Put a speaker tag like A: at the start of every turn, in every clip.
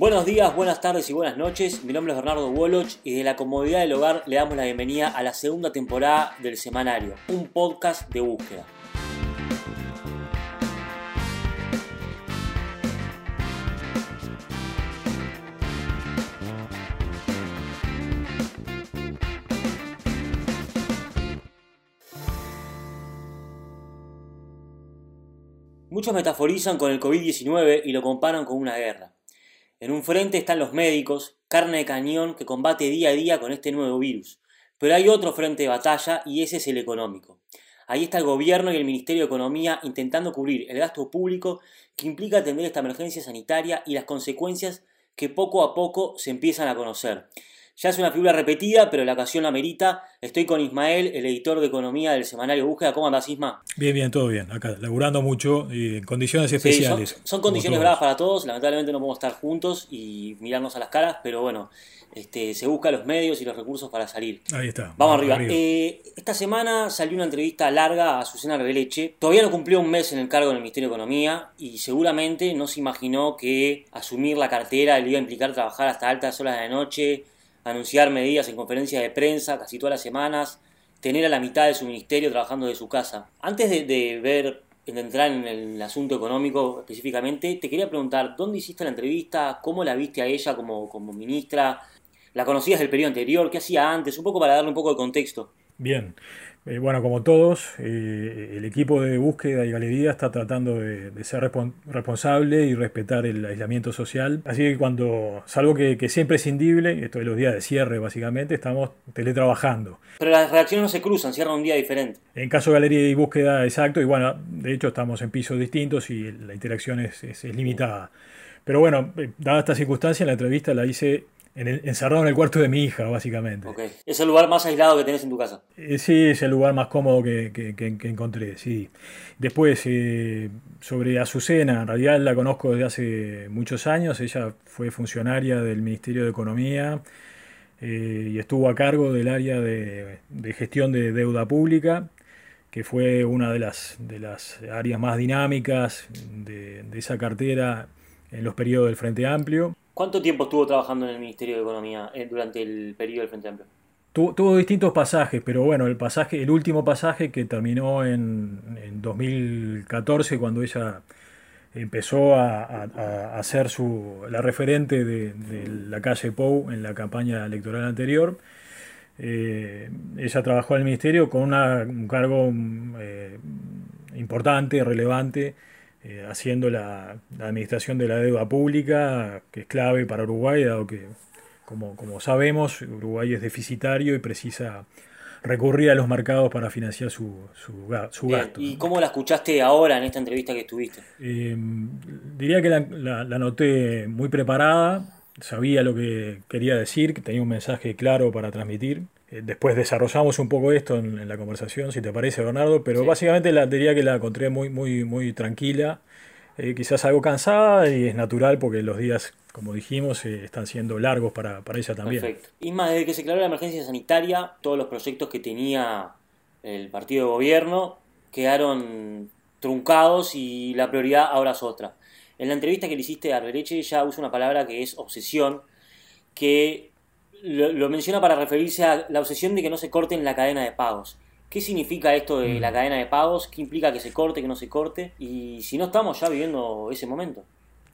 A: Buenos días, buenas tardes y buenas noches. Mi nombre es Bernardo Woloch y de la comodidad del hogar le damos la bienvenida a la segunda temporada del Semanario, un podcast de búsqueda. Muchos metaforizan con el COVID-19 y lo comparan con una guerra. En un frente están los médicos, carne de cañón que combate día a día con este nuevo virus. Pero hay otro frente de batalla y ese es el económico. Ahí está el gobierno y el Ministerio de Economía intentando cubrir el gasto público que implica atender esta emergencia sanitaria y las consecuencias que poco a poco se empiezan a conocer. Ya es una figura repetida, pero la ocasión la merita. Estoy con Ismael, el editor de economía del semanario Búsqueda. ¿Cómo andas, Isma?
B: Bien, bien, todo bien. Acá, laburando mucho y en condiciones especiales.
A: son, condiciones bravas para todos. Lamentablemente no podemos estar juntos y mirarnos a las caras, pero bueno, este, se busca los medios y los recursos para salir.
B: Ahí está.
A: Vamos, arriba. Eh, esta semana salió una entrevista larga a Susana Releche. Todavía no cumplió un mes en el cargo en el Ministerio de Economía y seguramente no se imaginó que asumir la cartera le iba a implicar trabajar hasta altas horas de la noche anunciar medidas en conferencias de prensa casi todas las semanas, tener a la mitad de su ministerio trabajando de su casa. Antes de, ver, de entrar en el asunto económico específicamente, te quería preguntar, ¿dónde hiciste la entrevista? ¿Cómo la viste a ella como, como ministra? ¿La conocías del periodo anterior? ¿Qué hacía antes? Un poco para darle un poco de contexto.
B: Bien, eh, bueno, como todos, eh, el equipo de búsqueda y galería está tratando de, ser responsable y respetar el aislamiento social. Así que cuando, salvo que, que sea imprescindible, esto es los días de cierre básicamente, estamos teletrabajando.
A: Pero las reacciones no se cruzan, cierran un día diferente.
B: En caso de galería y búsqueda, exacto, y bueno, de hecho estamos en pisos distintos y la interacción es, es limitada. Pero bueno, eh, dada esta circunstancia, la entrevista la hice encerrado en el cuarto de mi hija, básicamente.
A: ¿Es el lugar más aislado que tenés en tu casa?
B: Eh, sí, es el lugar más cómodo que, que, encontré, sí. Después, eh, sobre Azucena, en realidad la conozco desde hace muchos años. Ella fue funcionaria del Ministerio de Economía eh, y estuvo a cargo del área de, gestión de deuda pública que fue una de las, de las áreas más dinámicas de, de esa cartera en los periodos del Frente Amplio.
A: ¿Cuánto tiempo estuvo trabajando en el Ministerio de Economía eh, durante el periodo del Frente Amplio?
B: tuvo distintos pasajes, pero bueno, el pasaje, el último pasaje que terminó en, 2014 cuando ella empezó a, a, ser su, la referente de, la calle Pou en la campaña electoral anterior. Eh, ella trabajó en el ministerio con un cargo eh, importante, relevante, eh, haciendo la, administración de la deuda pública, que es clave para Uruguay, dado que, como, como sabemos, Uruguay es deficitario y precisa recurrir a los mercados para financiar su, su, gasto.
A: ¿Y cómo la escuchaste ahora en esta entrevista que estuviste?
B: Eh, diría que la, la, noté muy preparada, sabía lo que quería decir, que tenía un mensaje claro para transmitir. Eh, después desarrollamos un poco esto en, la conversación, si te parece, Bernardo, pero básicamente la, diría que la encontré muy, muy, muy tranquila, eh, quizás algo cansada y es natural porque los días, como dijimos, eh, están siendo largos para, para, ella también.
A: Perfecto. Y más, desde que se declaró la emergencia sanitaria, todos los proyectos que tenía el partido de gobierno quedaron truncados y la prioridad ahora es otra. En la entrevista que le hiciste a Rereche ya usa una palabra que es obsesión, que lo, menciona para referirse a la obsesión de que no se corte en la cadena de pagos. ¿Qué significa esto de la mm. cadena de pagos? ¿Qué implica que se corte, que no se corte? Y si no estamos ya viviendo ese momento.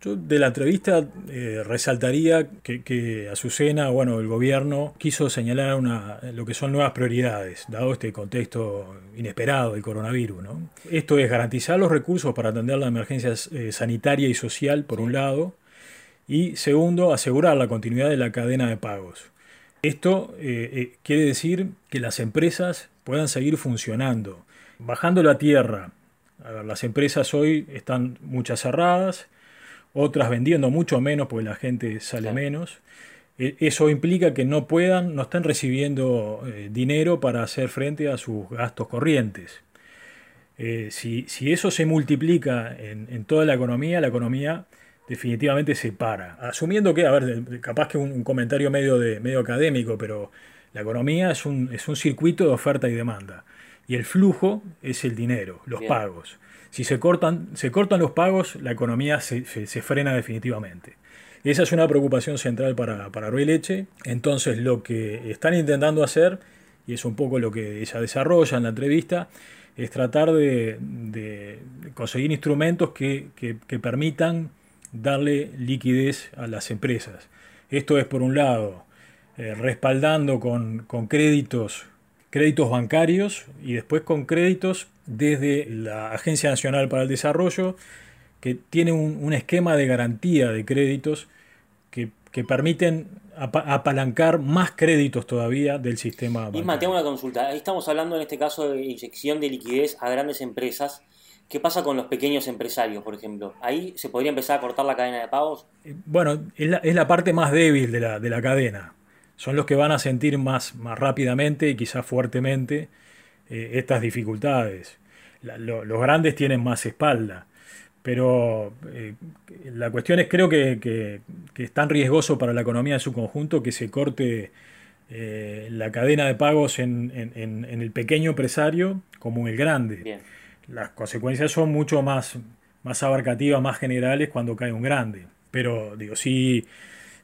B: Yo de la entrevista eh, resaltaría que, que, Azucena, bueno, el gobierno quiso señalar una, lo que son nuevas prioridades, dado este contexto inesperado del coronavirus. ¿no? Esto es garantizar los recursos para atender la emergencia eh, sanitaria y social, por un lado, y segundo, asegurar la continuidad de la cadena de pagos. Esto eh, eh, quiere decir que las empresas puedan seguir funcionando. Bajando la tierra, las empresas hoy están muchas cerradas, otras vendiendo mucho menos porque la gente sale menos. E, eso implica que no puedan, no están recibiendo eh, dinero para hacer frente a sus gastos corrientes. si, eso se multiplica en, toda la economía, la economía definitivamente se para. Asumiendo que, a ver, capaz que un, comentario medio, de, medio académico, pero la economía es un, es un circuito de oferta y demanda. Y el flujo es el dinero, los pagos. Si se cortan, se cortan los pagos, la economía se, se, frena definitivamente. Esa es una preocupación central para, para Leche. Entonces lo que están intentando hacer, y es un poco lo que ella desarrolla en la entrevista, es tratar de, conseguir instrumentos que, permitan darle liquidez a las empresas. Esto es, por un lado, eh, respaldando con, créditos, créditos bancarios y después con créditos desde la Agencia Nacional para el Desarrollo, que tiene un, esquema de garantía de créditos que, permiten apalancar más créditos todavía del sistema
A: bancario. Isma, tengo una consulta. Ahí estamos hablando en este caso de inyección de liquidez a grandes empresas. ¿Qué pasa con los pequeños empresarios, por ejemplo? ¿Ahí se podría empezar a cortar la cadena de pagos?
B: Eh, bueno, es la, parte más débil de la, de la, cadena. Son los que van a sentir más, más rápidamente y quizás fuertemente eh, estas dificultades. los grandes tienen más espalda. Pero eh, la cuestión es, creo que, es tan riesgoso para la economía en su conjunto que se corte eh, la cadena de pagos en, el pequeño empresario como en el grande. Las consecuencias son mucho más, más abarcativas, más generales cuando cae un grande. Pero digo, si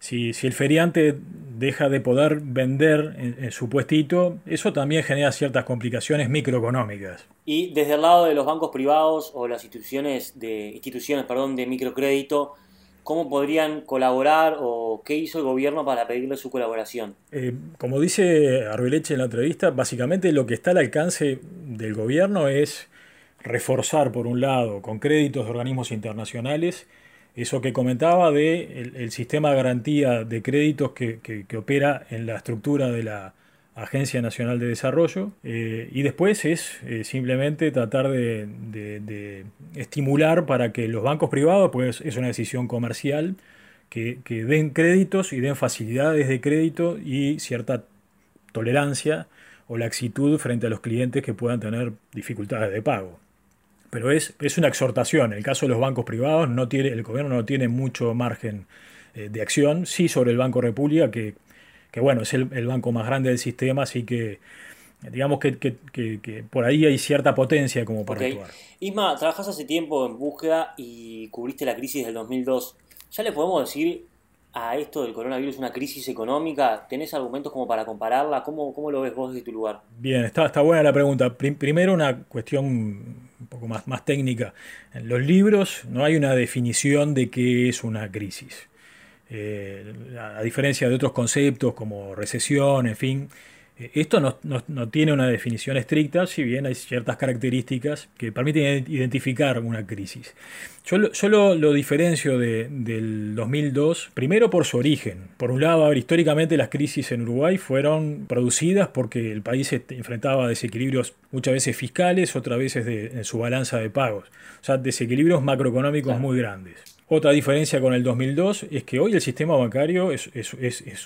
B: si, el feriante deja de poder vender en, su puestito, eso también genera ciertas complicaciones microeconómicas.
A: Y desde el lado de los bancos privados o las instituciones de, instituciones, perdón, de microcrédito, ¿cómo podrían colaborar o qué hizo el gobierno para pedirle su colaboración?
B: Eh, como dice Arbeleche en la entrevista, básicamente lo que está al alcance del gobierno es reforzar, por un lado, con créditos de organismos internacionales, eso que comentaba de el, sistema de garantía de créditos que, opera en la estructura de la Agencia Nacional de Desarrollo eh, y después es eh, simplemente tratar de, estimular para que los bancos privados, pues es una decisión comercial, que, que den créditos y den facilidades de crédito y cierta tolerancia o laxitud frente a los clientes que puedan tener dificultades de pago pero es, es una exhortación. En el caso de los bancos privados, no tiene, el gobierno no tiene mucho margen eh, de acción. Sí sobre el Banco República, que, que bueno, es el, banco más grande del sistema, así que digamos que, que, por ahí hay cierta potencia como para actuar.
A: Isma, trabajas hace tiempo en búsqueda y cubriste la crisis del 2002. ¿Ya le podemos decir a esto del coronavirus una crisis económica? ¿Tenés argumentos como para compararla? ¿Cómo, cómo lo ves vos desde tu lugar?
B: Bien, está, está buena la pregunta. primero una cuestión un poco más, más técnica. En los libros no hay una definición de qué es una crisis. Eh, a diferencia de otros conceptos como recesión, en fin, esto no, tiene una definición estricta, si bien hay ciertas características que permiten identificar una crisis. Yo, lo, diferencio del 2002, primero por su origen. Por un lado, históricamente las crisis en Uruguay fueron producidas porque el país enfrentaba desequilibrios muchas veces fiscales, otras veces en su balanza de pagos. O sea, desequilibrios macroeconómicos muy grandes. Otra diferencia con el 2002 es que hoy el sistema bancario es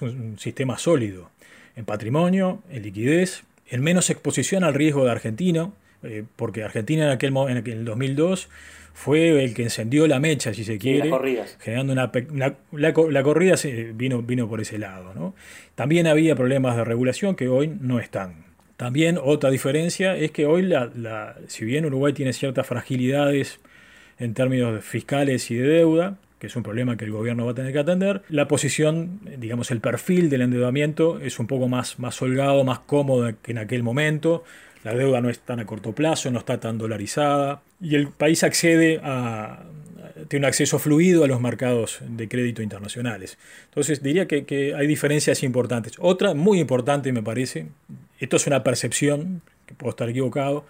B: un sistema sólido en patrimonio, en liquidez, en menos exposición al riesgo de Argentina, eh, porque Argentina en aquel en el 2002 fue el que encendió la mecha, si se quiere, generando una, la, corrida vino, vino por ese lado. ¿no? También había problemas de regulación que hoy no están. También otra diferencia es que hoy, la, si bien Uruguay tiene ciertas fragilidades en términos fiscales y de deuda, que es un problema que el gobierno va a tener que atender. La posición, digamos, el perfil del endeudamiento es un poco más, más holgado, más cómodo que en aquel momento. La deuda no es tan a corto plazo, no está tan dolarizada. Y el país accede a, tiene un acceso fluido a los mercados de crédito internacionales. Entonces diría que, que, hay diferencias importantes. Otra muy importante me parece, esto es una percepción, que puedo estar equivocado,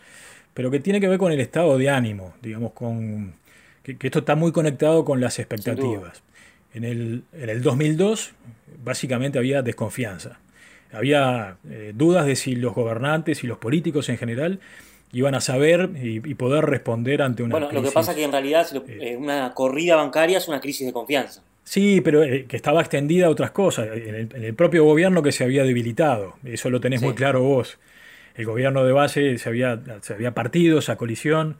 B: pero que tiene que ver con el estado de ánimo, digamos, con que, esto está muy conectado con las expectativas. En el, en el 2002 básicamente había desconfianza. Había eh, dudas de si los gobernantes y los políticos en general iban a saber y, poder responder ante una
A: bueno, lo que pasa es que en realidad eh, eh, una corrida bancaria es una crisis de confianza.
B: Sí, pero que estaba extendida a otras cosas, en el, propio gobierno que se había debilitado, eso lo tenés muy claro vos. El gobierno de base se había, se había partido, esa colisión,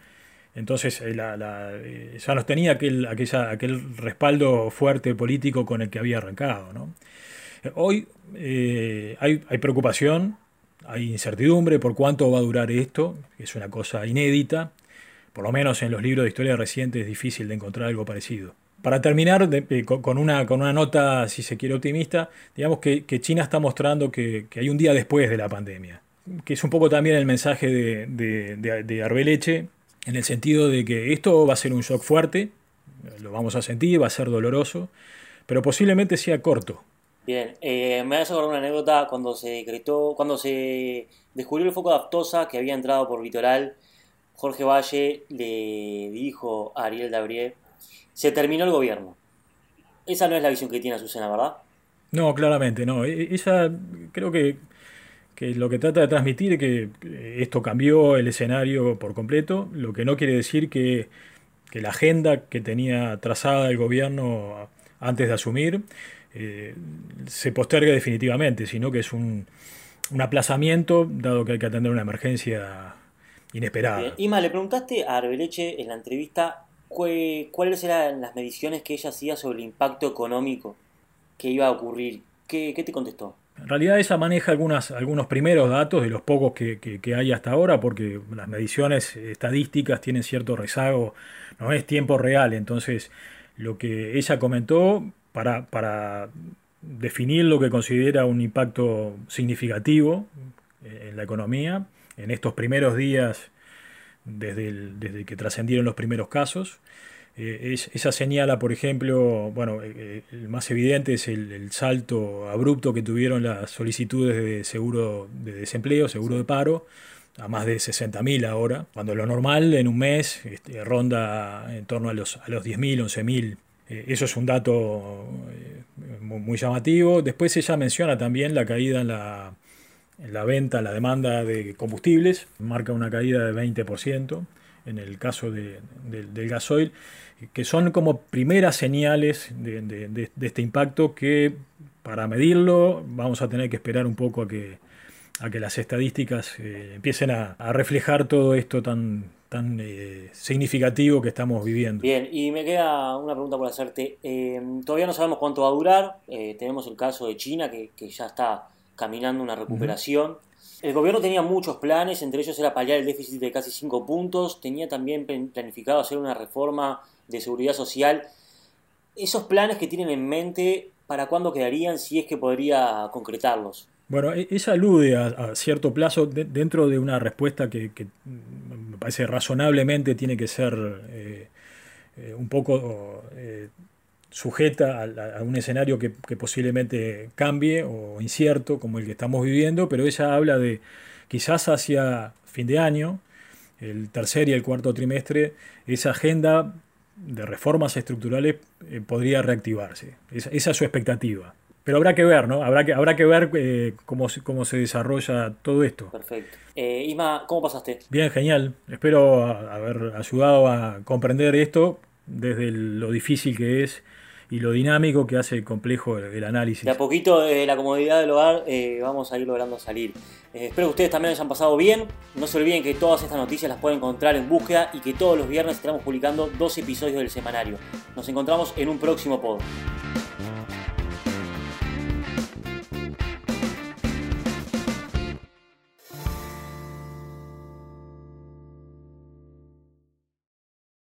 B: entonces eh, eh, ya nos tenía aquel, respaldo fuerte político con el que había arrancado. Eh, hoy hay, preocupación, hay incertidumbre por cuánto va a durar esto, que es una cosa inédita. Por lo menos en los libros de historia reciente es difícil de encontrar algo parecido. para terminar eh, con, una, con una nota, si se quiere, optimista, digamos que, China está mostrando que, hay un día después de la pandemia, que es un poco también el mensaje de, de, de Arbeleche, en el sentido de que esto va a ser un shock fuerte, lo vamos a sentir, va a ser doloroso, pero posiblemente sea corto.
A: Bien, eh, me voy a una anécdota cuando se decretó, cuando se descubrió el foco de aftosa que había entrado por litoral, Jorge Valle le dijo a Ariel Dabrié, se terminó el gobierno. Esa no es la visión que tiene Azucena, ¿verdad?
B: No, claramente, no. Esa creo que, que lo que trata de transmitir es que esto cambió el escenario por completo, lo que no quiere decir que, que la agenda que tenía trazada el gobierno antes de asumir eh, se postergue definitivamente, sino que es un, un, aplazamiento, dado que hay que atender una emergencia inesperada.
A: Ima, le preguntaste a Arbeleche en la entrevista cuáles eran las mediciones que ella hacía sobre el impacto económico que iba a ocurrir. ¿Qué, qué te contestó?
B: En realidad ella maneja algunos primeros datos de los pocos que, que, hay hasta ahora, porque las mediciones estadísticas tienen cierto rezago, no es tiempo real, entonces lo que ella comentó para, para definir lo que considera un impacto significativo en la economía en estos primeros días desde, desde que trascendieron los primeros casos. Eh, esa señala, por ejemplo, bueno, eh, eh, el más evidente es el, salto abrupto que tuvieron las solicitudes de seguro de desempleo, seguro de paro, a más de 60.000 ahora, cuando lo normal en un mes este, ronda en torno a los, a los 10.000, 11.000 eh, eso es un dato eh, muy, llamativo. Después ella menciona también la caída en la, en la venta, la demanda de combustibles, marca una caída de 20% en el caso de, del gasoil, que son como primeras señales de, este impacto que para medirlo vamos a tener que esperar un poco a que, a que las estadísticas eh, empiecen a, a reflejar todo esto tan, tan eh, significativo que estamos viviendo.
A: Bien, y me queda una pregunta por hacerte. Eh, todavía no sabemos cuánto va a durar. Eh, tenemos el caso de China, que, ya está caminando una recuperación. El gobierno tenía muchos planes, entre ellos era paliar el déficit de casi 5 puntos, tenía también planificado hacer una reforma de seguridad social. Esos planes que tienen en mente, ¿para cuándo quedarían si es que podría concretarlos?
B: Bueno, ella alude a, cierto plazo dentro de una respuesta que, me parece razonablemente tiene que ser eh, eh, un poco eh, sujeta a, un escenario que, posiblemente cambie o incierto como el que estamos viviendo, pero ella habla de quizás hacia fin de año, el tercer y el cuarto trimestre, esa agenda de reformas estructurales podría reactivarse. esa es su expectativa. Pero habrá que ver, ¿no? Habrá que, habrá que ver eh, cómo, cómo se desarrolla todo esto.
A: Perfecto. Eh, ¿cómo pasaste?
B: Bien, genial. Espero haber ayudado a comprender esto desde lo difícil que es y lo dinámico que hace complejo el, análisis.
A: De a poquito, desde la comodidad del hogar, eh, vamos a ir logrando salir. Eh, espero que ustedes también hayan pasado bien. No se olviden que todas estas noticias las pueden encontrar en búsqueda y que todos los viernes estaremos publicando dos episodios del semanario. Nos encontramos en un próximo pod.